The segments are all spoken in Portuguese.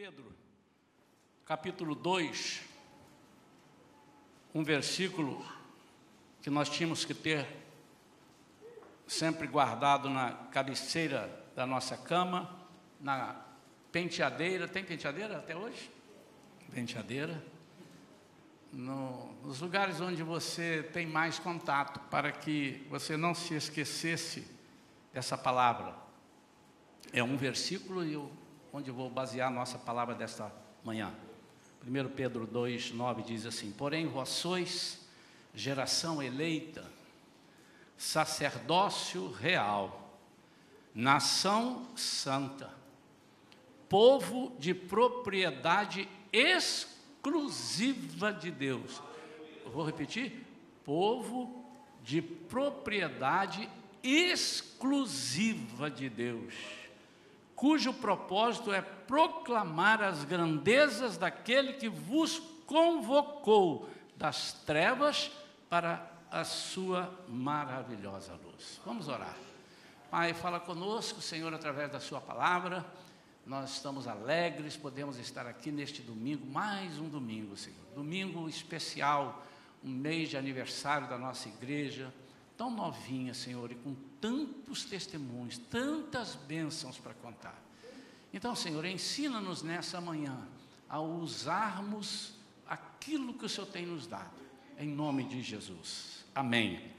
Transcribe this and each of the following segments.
Pedro, capítulo 2, um versículo que nós tínhamos que ter sempre guardado na cabeceira da nossa cama, na penteadeira. Tem penteadeira até hoje? Penteadeira. No, nos lugares onde você tem mais contato, para que você não se esquecesse dessa palavra. É um versículo e eu, onde vou basear a nossa palavra desta manhã. 1 Pedro 2, 9 diz assim: Porém, vós sois geração eleita, sacerdócio real, nação santa, povo de propriedade exclusiva de Deus. Eu vou repetir: povo de propriedade exclusiva de Deus, cujo propósito é proclamar as grandezas daquele que vos convocou das trevas para a sua maravilhosa luz. Vamos orar. Pai, fala conosco, Senhor, através da Sua palavra. Nós estamos alegres, podemos estar aqui neste domingo, mais um domingo, Senhor. Domingo especial, um mês de aniversário da nossa igreja, tão novinha, Senhor, e com tantos testemunhos, tantas bênçãos para contar. Então, Senhor, ensina-nos nessa manhã a usarmos aquilo que o Senhor tem nos dado, em nome de Jesus. Amém.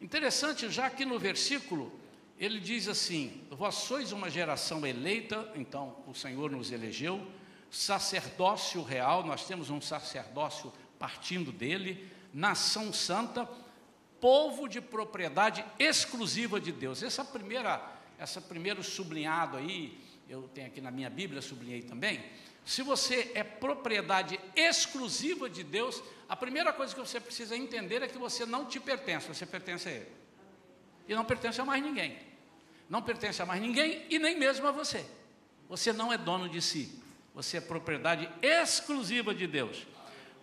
Interessante, já que no versículo ele diz assim: Vós sois uma geração eleita, então o Senhor nos elegeu, sacerdócio real, nós temos um sacerdócio partindo dele, nação santa, povo de propriedade exclusiva de Deus. Essa primeira, essa primeiro sublinhado aí, eu tenho aqui na minha Bíblia, sublinhei também. Se você é propriedade exclusiva de Deus, a primeira coisa que você precisa entender é que você não te pertence, você pertence a Ele. E não pertence a mais ninguém. Não pertence a mais ninguém e nem mesmo a você. Você não é dono de si. Você é propriedade exclusiva de Deus.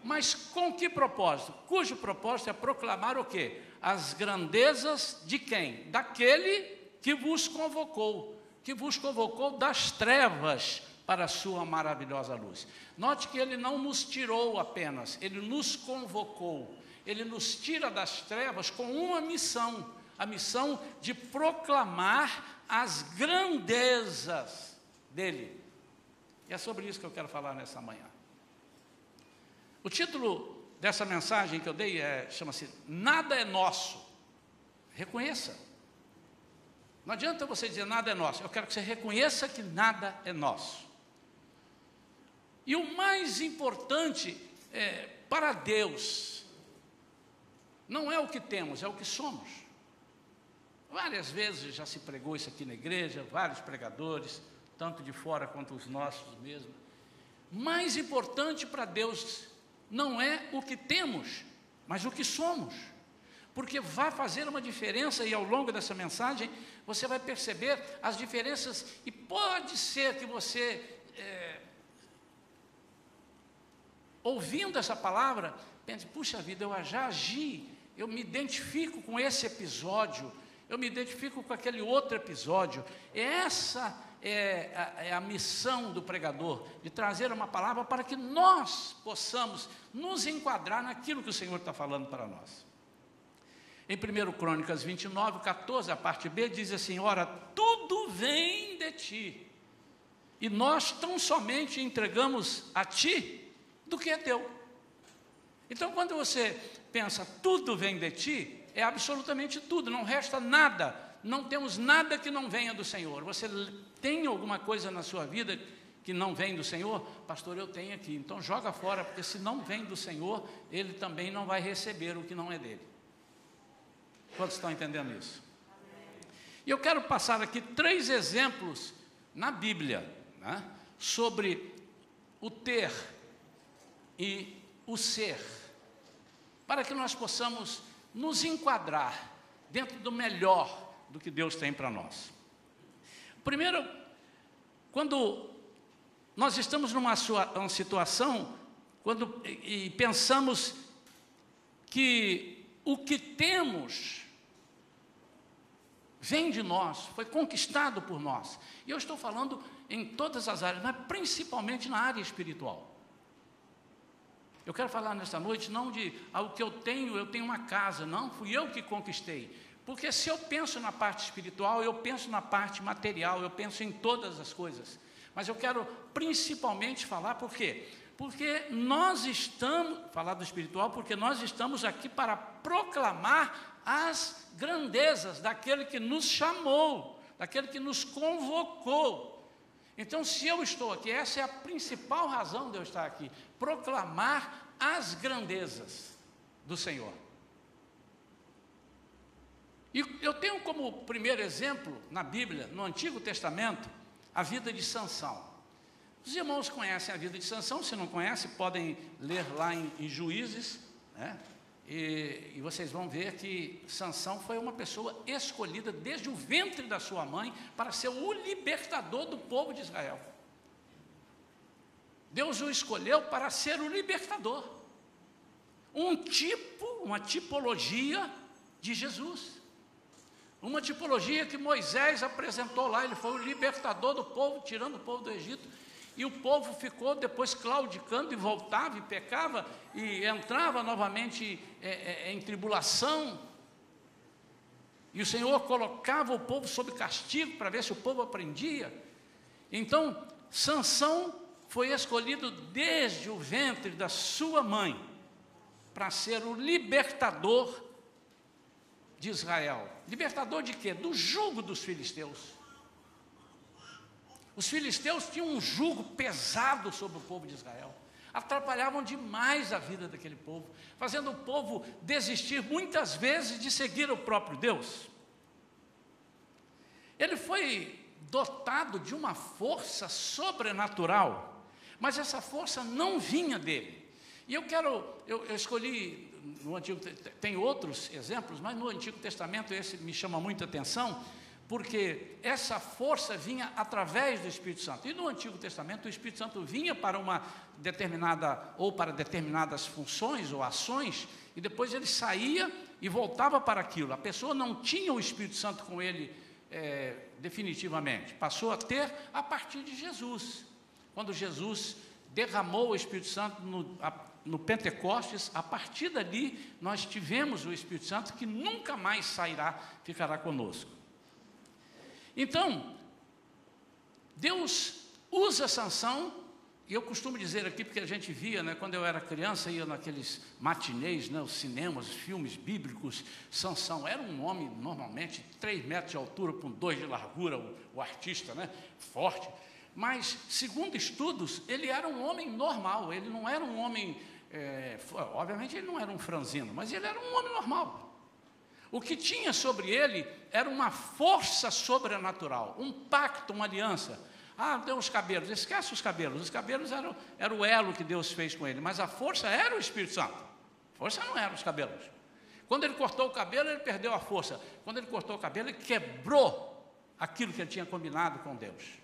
Mas com que propósito? Cujo propósito é proclamar o quê? As grandezas de quem? Daquele que vos convocou, que vos convocou das trevas para a sua maravilhosa luz. Note que ele não nos tirou apenas, ele nos convocou. Ele nos tira das trevas com uma missão, a missão de proclamar as grandezas dele. E é sobre isso que eu quero falar nessa manhã. O título dessa mensagem que eu dei é, chama-se Nada é Nosso. Reconheça. Não adianta você dizer nada é nosso. Eu quero que você reconheça que nada é nosso. E o mais importante é, para Deus não é o que temos, é o que somos. Várias vezes já se pregou isso aqui na igreja, vários pregadores, tanto de fora quanto os nossos mesmo. Mais importante para Deus não é o que temos, mas o que somos. Porque vai fazer uma diferença, e ao longo dessa mensagem você vai perceber as diferenças, e pode ser que você é, ouvindo essa palavra, pense, puxa vida, eu já agi, eu me identifico com esse episódio, eu me identifico com aquele outro episódio. Essa é a, é a missão do pregador, de trazer uma palavra para que nós possamos nos enquadrar naquilo que o Senhor está falando para nós. Em 1 Crônicas 29, 14, a parte B, diz assim: Ora, tudo vem de ti, e nós tão somente entregamos a ti do que é teu. Então, quando você pensa, tudo vem de ti, é absolutamente tudo, não resta nada, não temos nada que não venha do Senhor. Você tem alguma coisa na sua vida que não vem do Senhor? Pastor, eu tenho aqui. Então, joga fora, porque se não vem do Senhor, ele também não vai receber o que não é dele. Quantos estão entendendo isso? E eu quero passar aqui três exemplos na Bíblia né, sobre o ter e o ser, para que nós possamos nos enquadrar dentro do melhor do que Deus tem para nós. Primeiro, quando nós estamos numa uma situação, quando e pensamos que o que temos vem de nós, foi conquistado por nós. E eu estou falando em todas as áreas, mas principalmente na área espiritual. Eu quero falar nesta noite não de ah, o que eu tenho, eu tenho uma casa, não, fui eu que conquistei. Porque se eu penso na parte espiritual, eu penso na parte material, eu penso em todas as coisas. Mas eu quero principalmente falar por quê? Porque nós estamos, falar do espiritual, porque nós estamos aqui para proclamar as grandezas daquele que nos chamou, daquele que nos convocou. Então, se eu estou aqui, essa é a principal razão de eu estar aqui, proclamar as grandezas do Senhor. E eu tenho como primeiro exemplo na Bíblia, no Antigo Testamento, a vida de Sansão. Os irmãos conhecem a vida de Sansão, se não conhecem, podem ler lá em, em Juízes, né? E, e, vocês vão ver que Sansão foi uma pessoa escolhida desde o ventre da sua mãe para ser o libertador do povo de Israel. Deus o escolheu para ser o libertador. Um tipo, uma tipologia de Jesus. Uma tipologia que Moisés apresentou lá, ele foi o libertador do povo, tirando o povo do Egito. E o povo ficou depois claudicando e voltava e pecava e entrava novamente é, é, em tribulação. E o Senhor colocava o povo sob castigo para ver se o povo aprendia. Então, Sansão foi escolhido desde o ventre da sua mãe para ser o libertador de Israel. Libertador de quê? Do jugo dos filisteus. Os filisteus tinham um jugo pesado sobre o povo de Israel. Atrapalhavam demais a vida daquele povo, fazendo o povo desistir muitas vezes de seguir o próprio Deus. Ele foi dotado de uma força sobrenatural, mas essa força não vinha dele. E eu quero, eu, eu escolhi no Antigo, tem outros exemplos, mas no Antigo Testamento esse me chama muita atenção, porque essa força vinha através do Espírito Santo. E no Antigo Testamento, o Espírito Santo vinha para uma determinada, ou para determinadas funções ou ações, e depois ele saía e voltava para aquilo. A pessoa não tinha o Espírito Santo com ele é, definitivamente, passou a ter a partir de Jesus. Quando Jesus derramou o Espírito Santo no, no Pentecostes, a partir dali nós tivemos o Espírito Santo que nunca mais sairá, ficará conosco. Então, Deus usa Sansão, e eu costumo dizer aqui, porque a gente via, né, quando eu era criança, ia naqueles matinês, né, os cinemas, os filmes bíblicos, Sansão era um homem, normalmente, 3 metros de altura, com 2 de largura, o, o artista, né, forte, mas, segundo estudos, ele era um homem normal, ele não era um homem, é, obviamente ele não era um franzino, mas ele era um homem normal. O que tinha sobre ele era uma força sobrenatural, um pacto, uma aliança. Ah, deu os cabelos, esquece os cabelos. Os cabelos eram, era o elo que Deus fez com ele, mas a força era o Espírito Santo. A força não era os cabelos. Quando ele cortou o cabelo, ele perdeu a força. Quando ele cortou o cabelo, ele quebrou aquilo que ele tinha combinado com Deus.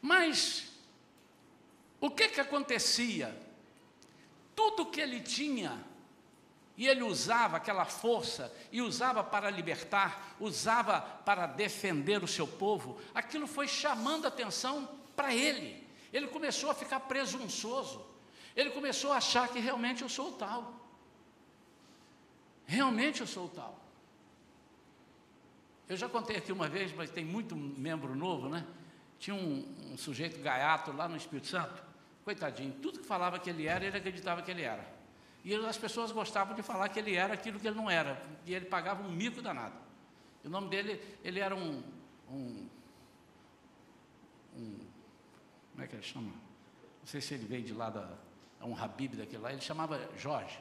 Mas o que que acontecia? Tudo que ele tinha e ele usava aquela força e usava para libertar, usava para defender o seu povo. Aquilo foi chamando atenção para ele. Ele começou a ficar presunçoso. Ele começou a achar que realmente eu sou tal. Realmente eu sou tal. Eu já contei aqui uma vez, mas tem muito membro novo, né? Tinha um, um sujeito gaiato lá no Espírito Santo. Coitadinho, tudo que falava que ele era, ele acreditava que ele era. E as pessoas gostavam de falar que ele era aquilo que ele não era, e ele pagava um mico danado. E o nome dele, ele era um, um, um como é que ele chama? Não sei se ele veio de lá da, um Habib daquele lá, ele chamava Jorge.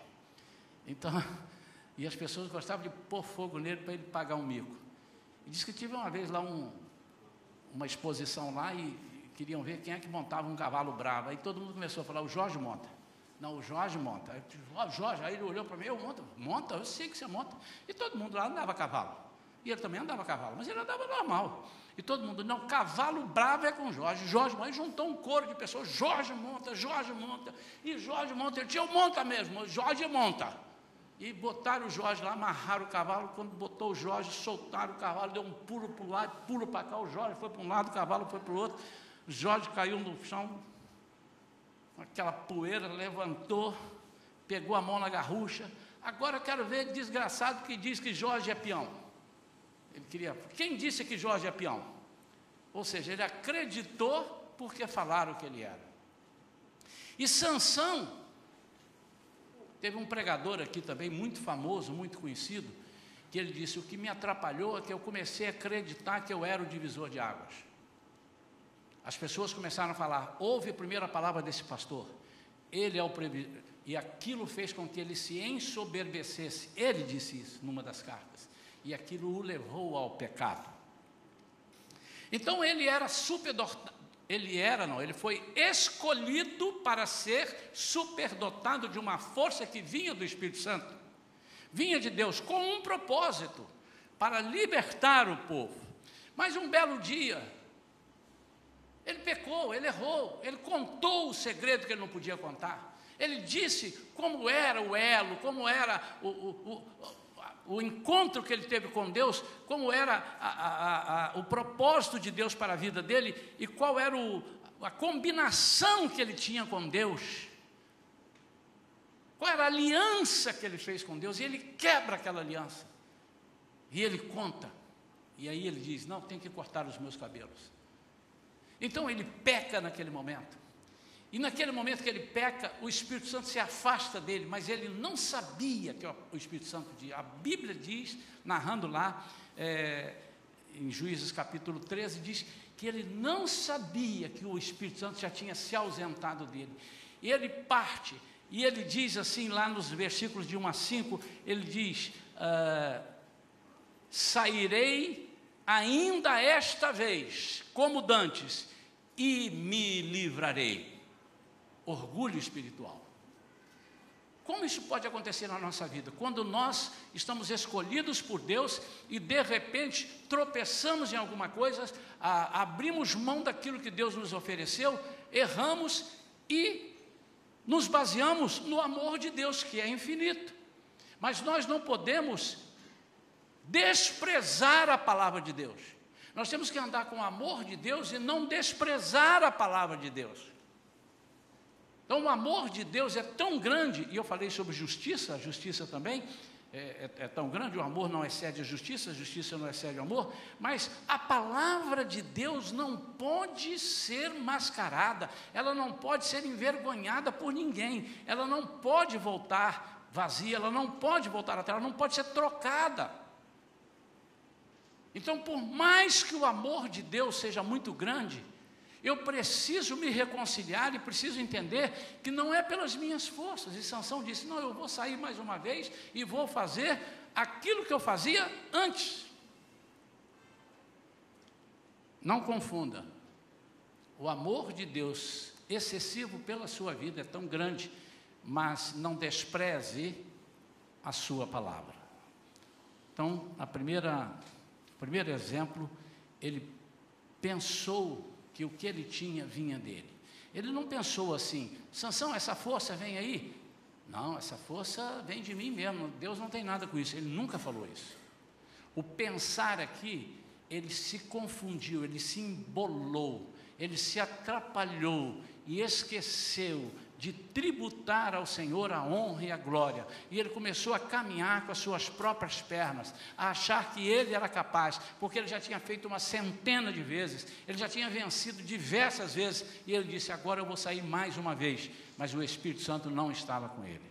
Então, e as pessoas gostavam de pôr fogo nele para ele pagar um mico. E disse que tive uma vez lá um, uma exposição lá e queriam ver quem é que montava um cavalo bravo. Aí todo mundo começou a falar, o Jorge monta. Não, o Jorge monta. Aí, Jorge, aí ele olhou para mim, eu monto, monta, eu sei que você monta. E todo mundo lá andava a cavalo. E ele também andava a cavalo, mas ele andava normal. E todo mundo, não, cavalo bravo é com Jorge. Jorge, aí juntou um coro de pessoas, Jorge monta, Jorge monta, e Jorge monta. Ele disse, eu monta mesmo, Jorge monta. E botaram o Jorge lá, amarraram o cavalo. Quando botou o Jorge, soltaram o cavalo, deu um pulo para o lado, pulo para cá. O Jorge foi para um lado, o cavalo foi para o outro. O Jorge caiu no chão, aquela poeira, levantou, pegou a mão na garrucha. Agora eu quero ver desgraçado que diz que Jorge é peão. Ele queria. Quem disse que Jorge é peão? Ou seja, ele acreditou porque falaram que ele era. E Sansão Teve um pregador aqui também, muito famoso, muito conhecido, que ele disse: O que me atrapalhou é que eu comecei a acreditar que eu era o divisor de águas. As pessoas começaram a falar: Ouve a primeira palavra desse pastor, ele é o e aquilo fez com que ele se ensoberbecesse. Ele disse isso numa das cartas, e aquilo o levou ao pecado. Então ele era superdotado, ele era, não, ele foi escolhido para ser superdotado de uma força que vinha do Espírito Santo, vinha de Deus com um propósito, para libertar o povo. Mas um belo dia, ele pecou, ele errou, ele contou o segredo que ele não podia contar. Ele disse como era o elo, como era o, o, o, o encontro que ele teve com Deus, como era a, a, a, o propósito de Deus para a vida dele e qual era a combinação que ele tinha com Deus. Qual era a aliança que ele fez com Deus? E ele quebra aquela aliança. E ele conta. E aí ele diz: Não, tem que cortar os meus cabelos. Então ele peca naquele momento. E naquele momento que ele peca, o Espírito Santo se afasta dele, mas ele não sabia que o Espírito Santo diz. A Bíblia diz, narrando lá, é, em Juízes capítulo 13, diz que ele não sabia que o Espírito Santo já tinha se ausentado dele. Ele parte, e ele diz assim, lá nos versículos de 1 a 5, ele diz: ah, Sairei ainda esta vez, como dantes, e me livrarei orgulho espiritual. Como isso pode acontecer na nossa vida? Quando nós estamos escolhidos por Deus e de repente tropeçamos em alguma coisa, a, abrimos mão daquilo que Deus nos ofereceu, erramos e nos baseamos no amor de Deus, que é infinito. Mas nós não podemos desprezar a palavra de Deus. Nós temos que andar com o amor de Deus e não desprezar a palavra de Deus. Então, o amor de Deus é tão grande, e eu falei sobre justiça, a justiça também é, é, é, tão grande, o amor não excede a justiça, a justiça não excede o amor, mas a palavra de Deus não pode ser mascarada, ela não pode ser envergonhada por ninguém, ela não pode voltar vazia, ela não pode voltar atrás, ela não pode ser trocada. Então, por mais que o amor de Deus seja muito grande, eu preciso me reconciliar e preciso entender que não é pelas minhas forças. E Sansão disse: Não, eu vou sair mais uma vez e vou fazer aquilo que eu fazia antes. Não confunda. O amor de Deus excessivo pela sua vida é tão grande, mas não despreze a sua palavra. Então, a primeira, o primeiro exemplo, ele pensou que o que ele tinha vinha dele. Ele não pensou assim, Sansão, essa força vem aí? Não, essa força vem de mim mesmo, Deus não tem nada com isso. Ele nunca falou isso. O pensar aqui, ele se confundiu, ele se embolou, ele se atrapalhou e esqueceu de tributar ao Senhor a honra e a glória. E ele começou a caminhar com as suas próprias pernas, a achar que ele era capaz, porque ele já tinha feito uma centena de vezes, ele já tinha vencido diversas vezes, e ele disse: Agora eu vou sair mais uma vez. Mas o Espírito Santo não estava com ele.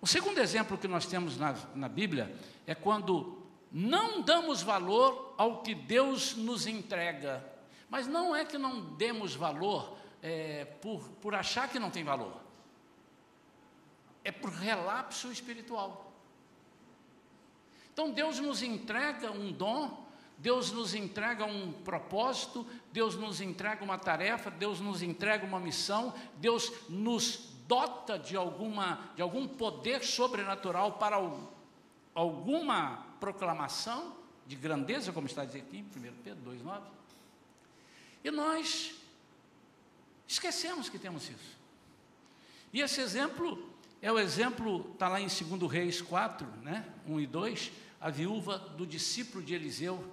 O segundo exemplo que nós temos na, na Bíblia é quando não damos valor ao que Deus nos entrega. Mas não é que não demos valor é, por, por achar que não tem valor, é por relapso espiritual. Então Deus nos entrega um dom, Deus nos entrega um propósito, Deus nos entrega uma tarefa, Deus nos entrega uma missão, Deus nos dota de, alguma, de algum poder sobrenatural para alguma proclamação de grandeza, como está dizendo aqui em 1 Pedro 2,9. E nós Esquecemos que temos isso. E esse exemplo É o exemplo, está lá em 2 Reis 4, né? 1 e 2, a viúva do discípulo de Eliseu,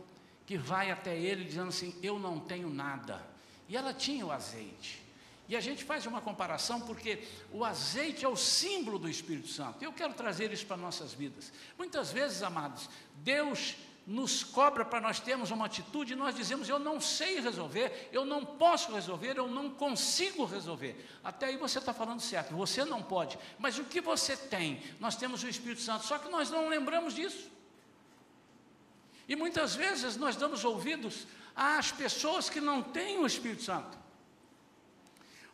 que vai até ele dizendo assim: Eu não tenho nada. E ela tinha o azeite. E a gente faz uma comparação porque o azeite é o símbolo do Espírito Santo. Eu quero trazer isso para nossas vidas. Muitas vezes, amados, Deus nos cobra para nós termos uma atitude nós dizemos: Eu não sei resolver, eu não posso resolver, eu não consigo resolver. Até aí você está falando certo, você não pode, mas o que você tem? Nós temos o Espírito Santo, só que nós não lembramos disso. E muitas vezes nós damos ouvidos às pessoas que não têm o Espírito Santo.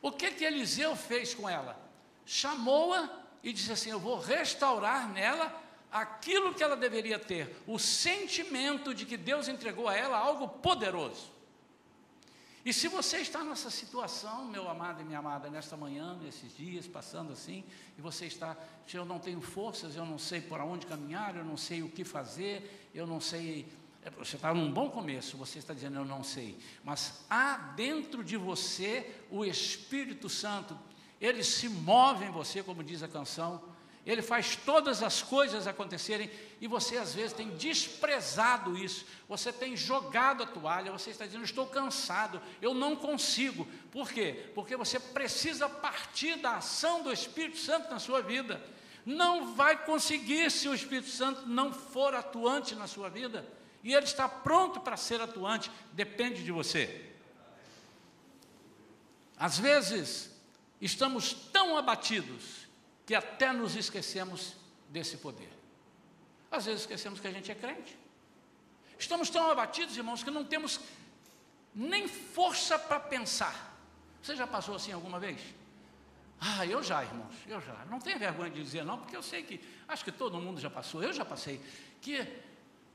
O que que Eliseu fez com ela? Chamou-a e disse assim: Eu vou restaurar nela aquilo que ela deveria ter, o sentimento de que Deus entregou a ela algo poderoso. E se você está nessa situação, meu amado e minha amada, nesta manhã, nesses dias, passando assim, e você está, eu não tenho forças, eu não sei por onde caminhar, eu não sei o que fazer, eu não sei é, você está num bom começo, você está dizendo eu não sei, mas há dentro de você o Espírito Santo, ele se move em você, como diz a canção, ele faz todas as coisas acontecerem e você às vezes tem desprezado isso, você tem jogado a toalha, você está dizendo estou cansado, eu não consigo, por quê? Porque você precisa partir da ação do Espírito Santo na sua vida, não vai conseguir se o Espírito Santo não for atuante na sua vida. E ele está pronto para ser atuante, depende de você. Às vezes, estamos tão abatidos que até nos esquecemos desse poder. Às vezes esquecemos que a gente é crente. Estamos tão abatidos, irmãos, que não temos nem força para pensar. Você já passou assim alguma vez? Ah, eu já, irmãos, eu já. Não tenho vergonha de dizer não, porque eu sei que, acho que todo mundo já passou, eu já passei. Que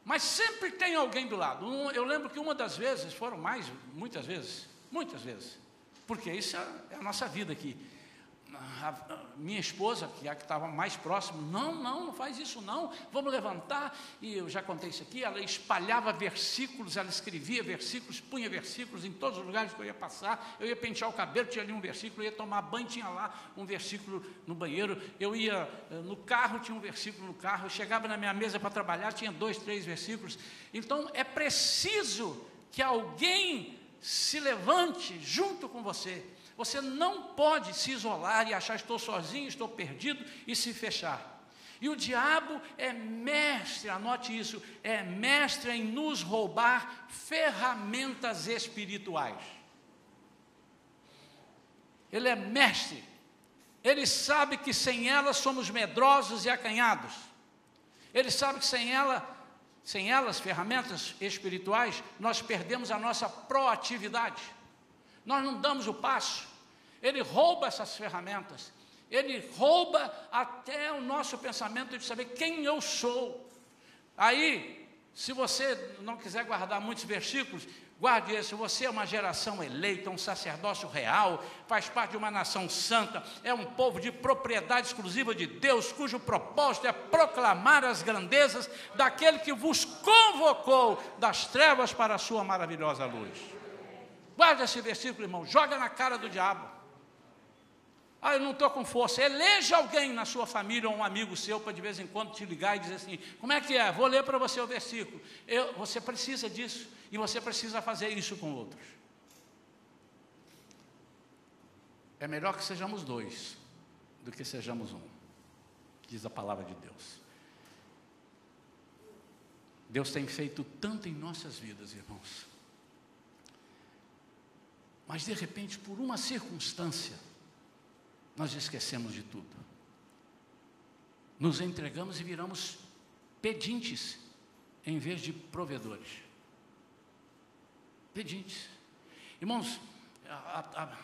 mas sempre tem alguém do lado. eu lembro que uma das vezes, foram mais, muitas vezes, muitas vezes, porque isso é, é a nossa vida aqui minha esposa, que é a que estava mais próximo, não, não, não faz isso não, vamos levantar, e eu já contei isso aqui, ela espalhava versículos, ela escrevia versículos, punha versículos em todos os lugares que eu ia passar, eu ia pentear o cabelo, tinha ali um versículo, eu ia tomar banho, tinha lá um versículo no banheiro, eu ia eh, no carro, tinha um versículo no carro, eu chegava na minha mesa para trabalhar, tinha dois, três versículos, então é preciso que alguém se levante junto com você, você não pode se isolar e achar estou sozinho, estou perdido e se fechar. E o diabo é mestre, anote isso, é mestre em nos roubar ferramentas espirituais. Ele é mestre. Ele sabe que sem ela somos medrosos e acanhados. Ele sabe que sem ela, sem elas, ferramentas espirituais, nós perdemos a nossa proatividade nós não damos o passo. Ele rouba essas ferramentas, ele rouba até o nosso pensamento de saber quem eu sou. Aí, se você não quiser guardar muitos versículos, guarde esse: você é uma geração eleita, um sacerdócio real, faz parte de uma nação santa, é um povo de propriedade exclusiva de Deus, cujo propósito é proclamar as grandezas daquele que vos convocou das trevas para a sua maravilhosa luz. Guarda esse versículo, irmão, joga na cara do diabo. Ah, eu não estou com força. Eleja alguém na sua família ou um amigo seu para de vez em quando te ligar e dizer assim: como é que é? Vou ler para você o versículo. Eu, você precisa disso e você precisa fazer isso com outros. É melhor que sejamos dois do que sejamos um, diz a palavra de Deus. Deus tem feito tanto em nossas vidas, irmãos. Mas de repente, por uma circunstância, nós esquecemos de tudo. Nos entregamos e viramos pedintes em vez de provedores. Pedintes. Irmãos, a, a,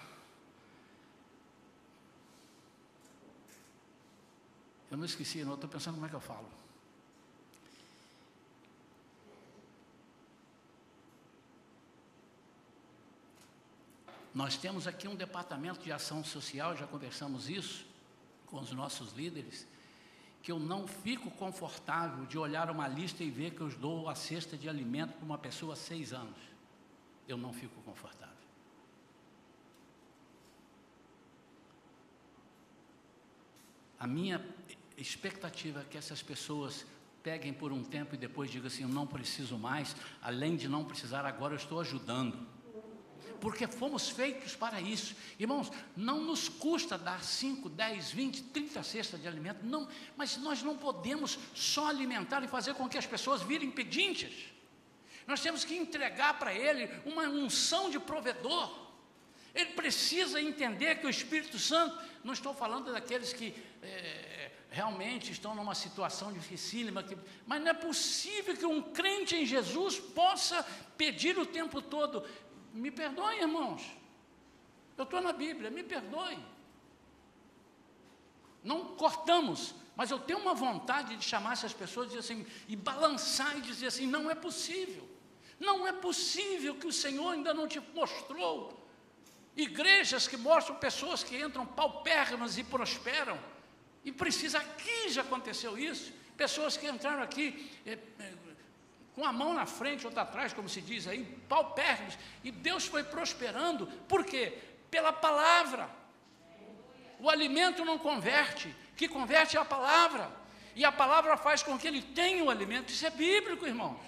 eu não esqueci, não estou pensando como é que eu falo. Nós temos aqui um departamento de ação social, já conversamos isso com os nossos líderes, que eu não fico confortável de olhar uma lista e ver que eu dou a cesta de alimento para uma pessoa há seis anos. Eu não fico confortável. A minha expectativa é que essas pessoas peguem por um tempo e depois digam assim: eu não preciso mais, além de não precisar, agora eu estou ajudando. Porque fomos feitos para isso. Irmãos, não nos custa dar 5, 10, 20, 30 cestas de alimento, não, mas nós não podemos só alimentar e fazer com que as pessoas virem pedintes. Nós temos que entregar para ele uma unção de provedor. Ele precisa entender que o Espírito Santo, não estou falando daqueles que é, realmente estão numa situação dificílima, que, mas não é possível que um crente em Jesus possa pedir o tempo todo: me perdoe, irmãos, eu estou na Bíblia, me perdoe. Não cortamos, mas eu tenho uma vontade de chamar essas pessoas e assim, e balançar e dizer assim: não é possível, não é possível que o Senhor ainda não te mostrou igrejas que mostram pessoas que entram paupérrimas e prosperam. E precisa, aqui já aconteceu isso. Pessoas que entraram aqui é, é, com a mão na frente, outra atrás, como se diz aí, paupérrimos. E Deus foi prosperando. Por quê? Pela palavra. O alimento não converte, que converte é a palavra. E a palavra faz com que ele tenha o alimento. Isso é bíblico, irmãos.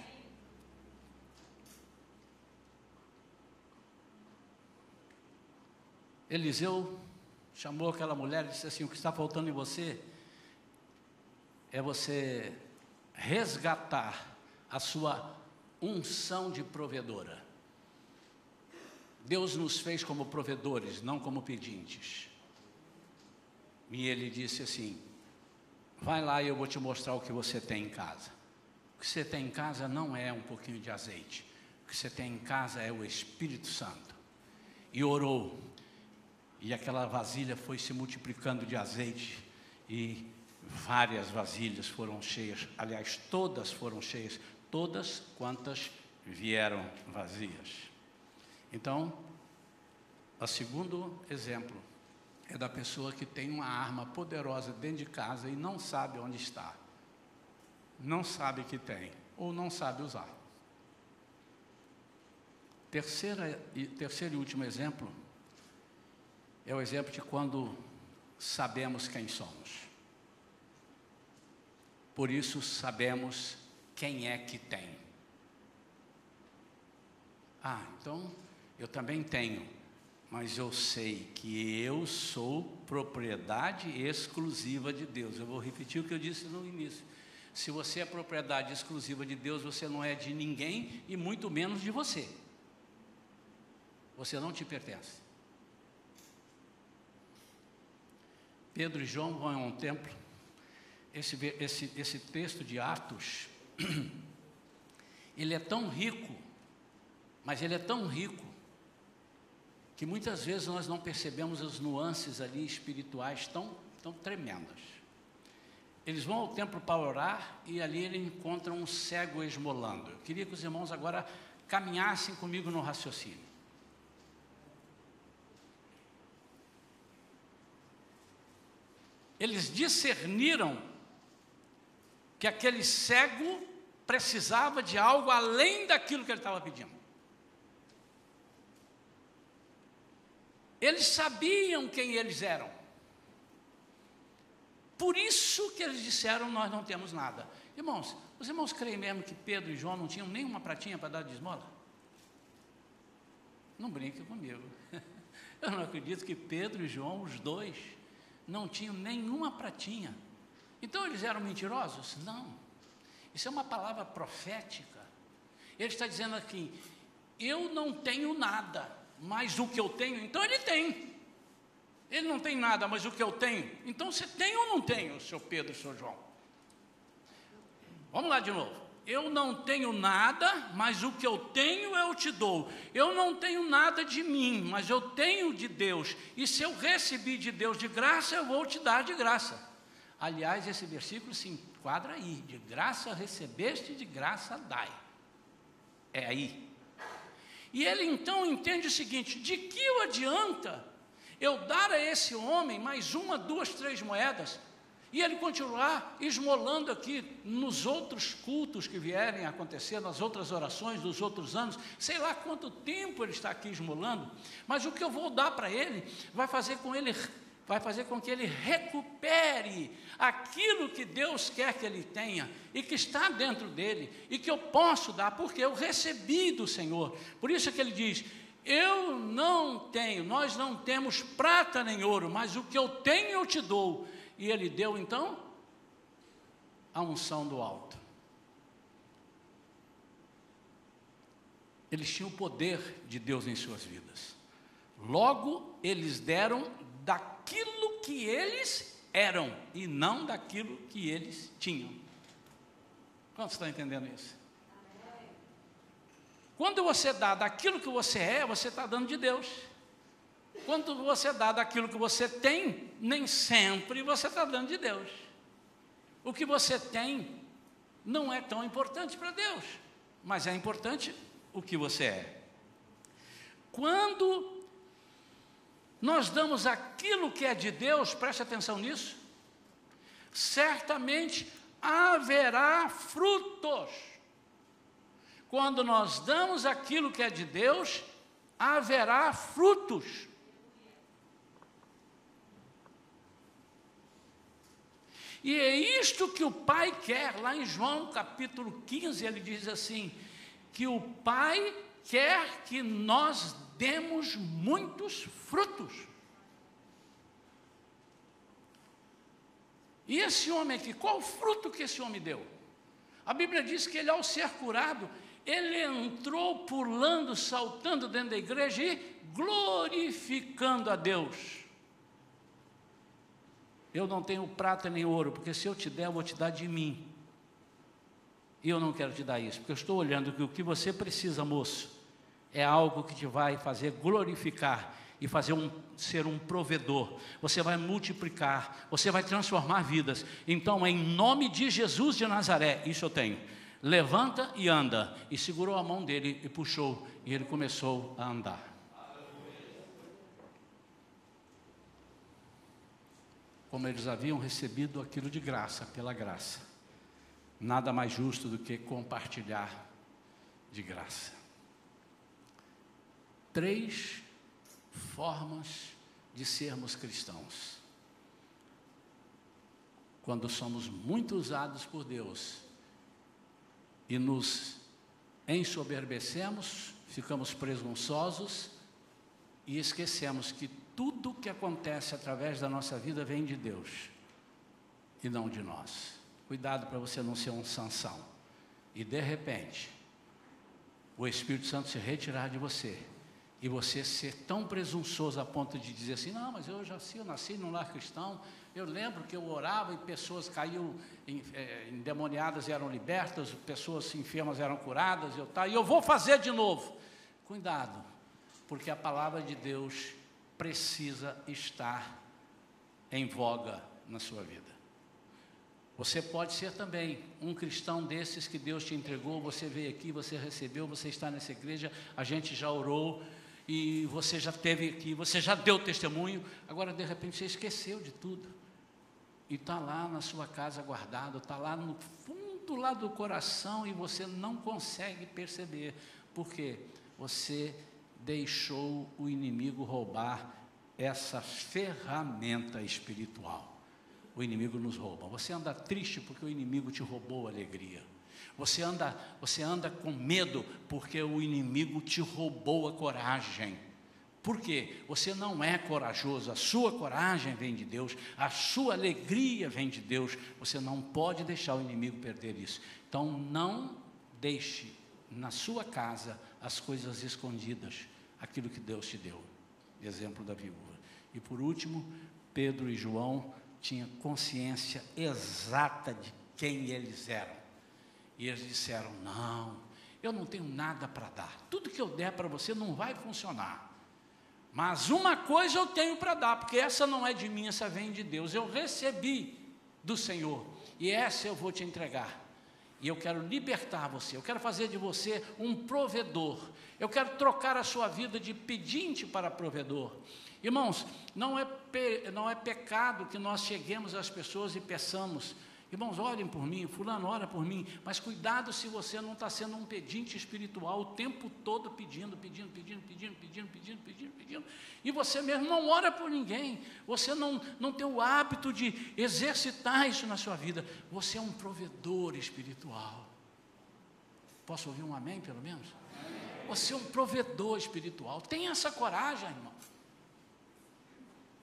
Eliseu chamou aquela mulher e disse assim: O que está faltando em você é você resgatar a sua unção de provedora. Deus nos fez como provedores, não como pedintes. E ele disse assim: Vai lá e eu vou te mostrar o que você tem em casa. O que você tem em casa não é um pouquinho de azeite. O que você tem em casa é o Espírito Santo. E orou e aquela vasilha foi se multiplicando de azeite e várias vasilhas foram cheias, aliás, todas foram cheias, todas quantas vieram vazias. Então, o segundo exemplo é da pessoa que tem uma arma poderosa dentro de casa e não sabe onde está. Não sabe que tem, ou não sabe usar. Terceira, terceiro e último exemplo é o exemplo de quando sabemos quem somos. Por isso sabemos quem é que tem. Ah, então eu também tenho, mas eu sei que eu sou propriedade exclusiva de Deus. Eu vou repetir o que eu disse no início. Se você é propriedade exclusiva de Deus, você não é de ninguém e muito menos de você. Você não te pertence. Pedro e João vão a um templo. Esse, esse, esse texto de Atos, ele é tão rico, mas ele é tão rico, que muitas vezes nós não percebemos as nuances ali espirituais tão, tão tremendas. Eles vão ao templo para orar e ali eles encontram um cego esmolando. Eu queria que os irmãos agora caminhassem comigo no raciocínio. eles discerniram que aquele cego precisava de algo além daquilo que ele estava pedindo. Eles sabiam quem eles eram. Por isso que eles disseram: Nós não temos nada. Irmãos, os irmãos creem mesmo que Pedro e João não tinham nenhuma pratinha para dar de esmola? Não brinque comigo. Eu não acredito que Pedro e João, os dois, não tinham nenhuma pratinha. Então eles eram mentirosos? Não. Isso é uma palavra profética. Ele está dizendo aqui: eu não tenho nada, mas o que eu tenho, então ele tem. Ele não tem nada, mas o que eu tenho, então você tem ou não tem, o seu Pedro o seu João? Vamos lá de novo. Eu não tenho nada, mas o que eu tenho eu te dou. Eu não tenho nada de mim, mas eu tenho de Deus. E se eu recebi de Deus de graça, eu vou te dar de graça. Aliás, esse versículo se enquadra aí: de graça recebeste, de graça dai. É aí. E ele então entende o seguinte: de que o adianta eu dar a esse homem mais uma, duas, três moedas? E ele continuar esmolando aqui nos outros cultos que vierem a acontecer, nas outras orações dos outros anos, sei lá quanto tempo ele está aqui esmolando, mas o que eu vou dar para ele vai fazer com ele vai fazer com que ele recupere aquilo que Deus quer que ele tenha e que está dentro dele e que eu posso dar, porque eu recebi do Senhor. Por isso que ele diz: Eu não tenho, nós não temos prata nem ouro, mas o que eu tenho eu te dou. E ele deu então a unção do alto. Eles tinham o poder de Deus em suas vidas. Logo, eles deram que eles eram e não daquilo que eles tinham. Quantos estão entendendo isso? Quando você dá daquilo que você é, você está dando de Deus. Quando você dá daquilo que você tem, nem sempre você está dando de Deus. O que você tem não é tão importante para Deus, mas é importante o que você é. Quando nós damos aquilo que é de Deus, preste atenção nisso, certamente haverá frutos. Quando nós damos aquilo que é de Deus, haverá frutos. E é isto que o Pai quer, lá em João capítulo 15, ele diz assim: que o Pai quer que nós demos muitos frutos. E esse homem aqui, qual o fruto que esse homem deu? A Bíblia diz que ele, ao ser curado, ele entrou pulando, saltando dentro da igreja e glorificando a Deus. Eu não tenho prata nem ouro, porque se eu te der, eu vou te dar de mim. E eu não quero te dar isso, porque eu estou olhando que o que você precisa, moço, é algo que te vai fazer glorificar e fazer um, ser um provedor. Você vai multiplicar, você vai transformar vidas. Então, em nome de Jesus de Nazaré, isso eu tenho. Levanta e anda. E segurou a mão dele e puxou, e ele começou a andar. Como eles haviam recebido aquilo de graça, pela graça nada mais justo do que compartilhar de graça. Três formas de sermos cristãos. Quando somos muito usados por Deus e nos ensoberbecemos, ficamos presunçosos e esquecemos que tudo que acontece através da nossa vida vem de Deus e não de nós. Cuidado para você não ser um Sansão. E de repente, o Espírito Santo se retirar de você e você ser tão presunçoso a ponto de dizer assim: não, mas eu já sei, eu nasci num lar cristão. Eu lembro que eu orava e pessoas caíam em, é, endemoniadas eram libertas, pessoas enfermas eram curadas, eu, tá, e eu vou fazer de novo. Cuidado, porque a palavra de Deus precisa estar em voga na sua vida. Você pode ser também um cristão desses que Deus te entregou, você veio aqui, você recebeu, você está nessa igreja, a gente já orou e você já teve aqui, você já deu testemunho, agora de repente você esqueceu de tudo. E está lá na sua casa guardado, está lá no fundo lá do coração e você não consegue perceber. Por quê? Você deixou o inimigo roubar essa ferramenta espiritual o inimigo nos rouba. Você anda triste porque o inimigo te roubou a alegria. Você anda, você anda com medo porque o inimigo te roubou a coragem. Por quê? Você não é corajoso, a sua coragem vem de Deus, a sua alegria vem de Deus. Você não pode deixar o inimigo perder isso. Então não deixe na sua casa as coisas escondidas, aquilo que Deus te deu. Exemplo da viúva. E por último, Pedro e João tinha consciência exata de quem eles eram. E eles disseram: Não, eu não tenho nada para dar. Tudo que eu der para você não vai funcionar. Mas uma coisa eu tenho para dar, porque essa não é de mim, essa vem de Deus. Eu recebi do Senhor, e essa eu vou te entregar. E eu quero libertar você, eu quero fazer de você um provedor. Eu quero trocar a sua vida de pedinte para provedor. Irmãos, não é, pe, não é pecado que nós cheguemos às pessoas e peçamos Irmãos, orem por mim, fulano ora por mim, mas cuidado se você não está sendo um pedinte espiritual o tempo todo pedindo, pedindo, pedindo, pedindo, pedindo, pedindo, pedindo, pedindo, e você mesmo não ora por ninguém, você não, não tem o hábito de exercitar isso na sua vida, você é um provedor espiritual. Posso ouvir um amém, pelo menos? Você é um provedor espiritual, tenha essa coragem, irmão.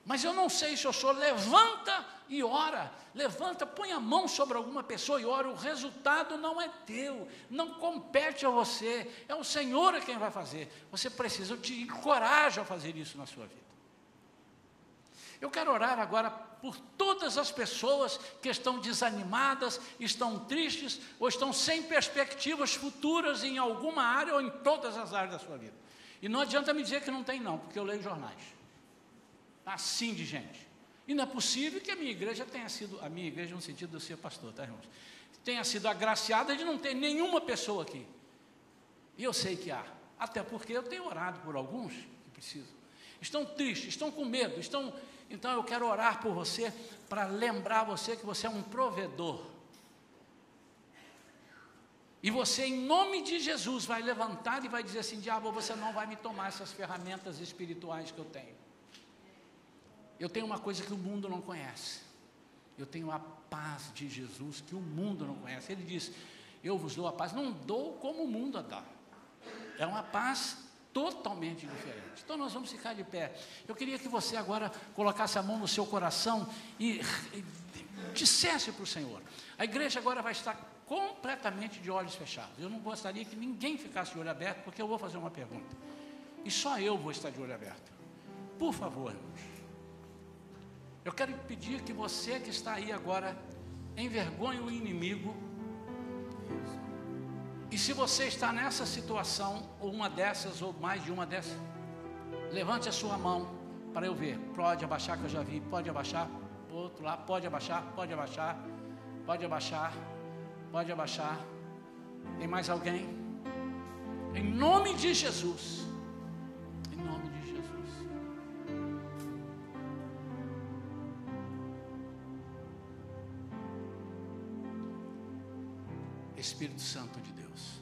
Mas eu não sei se eu sou, levanta e ora, levanta, põe a mão sobre alguma pessoa e ora, o resultado não é teu, não compete a você, é o Senhor quem vai fazer. Você precisa, eu te encorajo a fazer isso na sua vida. Eu quero orar agora por todas as pessoas que estão desanimadas, estão tristes ou estão sem perspectivas futuras em alguma área ou em todas as áreas da sua vida. E não adianta me dizer que não tem, não, porque eu leio jornais assim de gente. E não é possível que a minha igreja tenha sido, a minha igreja no sentido de eu ser pastor, tá irmãos? Tenha sido agraciada de não ter nenhuma pessoa aqui. E eu sei que há, até porque eu tenho orado por alguns que precisam. Estão tristes, estão com medo, estão. Então eu quero orar por você para lembrar você que você é um provedor. E você, em nome de Jesus, vai levantar e vai dizer assim: diabo, você não vai me tomar essas ferramentas espirituais que eu tenho. Eu tenho uma coisa que o mundo não conhece. Eu tenho a paz de Jesus que o mundo não conhece. Ele diz: Eu vos dou a paz. Não dou como o mundo a dá. É uma paz totalmente diferente. Então nós vamos ficar de pé. Eu queria que você agora colocasse a mão no seu coração e, e dissesse para o Senhor. A igreja agora vai estar completamente de olhos fechados. Eu não gostaria que ninguém ficasse de olho aberto, porque eu vou fazer uma pergunta. E só eu vou estar de olho aberto. Por favor, irmãos. Eu quero pedir que você que está aí agora envergonhe o inimigo. E se você está nessa situação, ou uma dessas, ou mais de uma dessas, levante a sua mão para eu ver. Pode abaixar, que eu já vi. Pode abaixar. Outro lá, pode abaixar, pode abaixar, pode abaixar, pode abaixar. Tem mais alguém? Em nome de Jesus. Espírito Santo de Deus.